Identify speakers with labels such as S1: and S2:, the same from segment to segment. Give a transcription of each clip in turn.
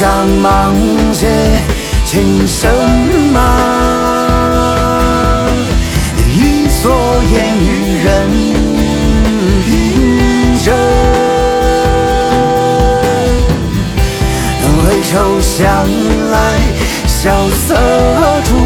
S1: 张芒鞋，轻声马，一蓑烟雨任平生，回首向来萧瑟处，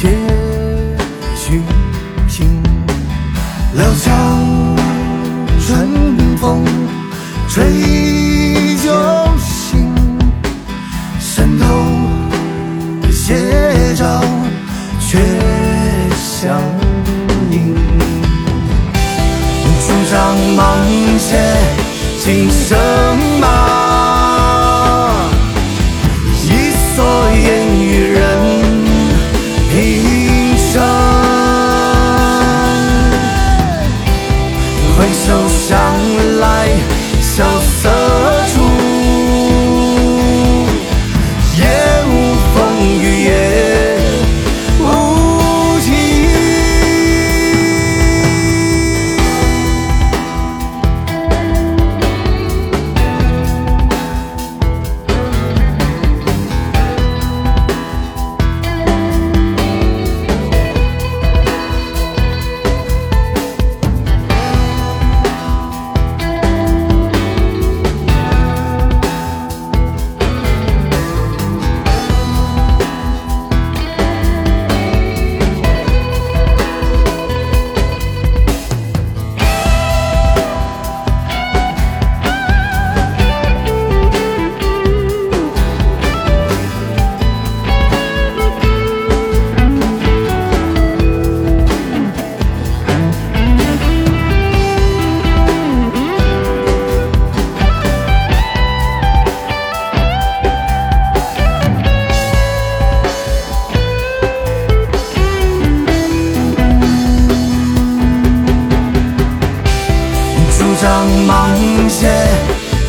S1: 且寻情。料峭春风吹酒醒，山头斜照却相迎。主张芒鞋，轻声忙，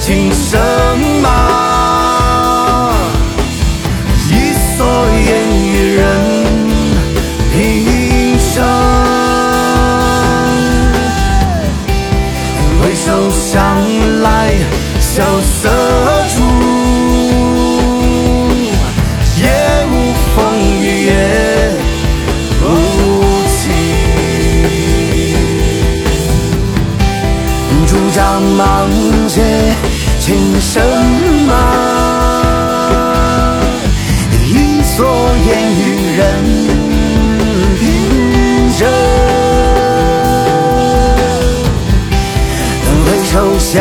S1: 轻声马，一蓑烟雨任平生。回首向来萧瑟处，也无风雨也无晴。主张芒鞋，轻声马，一蓑烟雨任凭着。回首向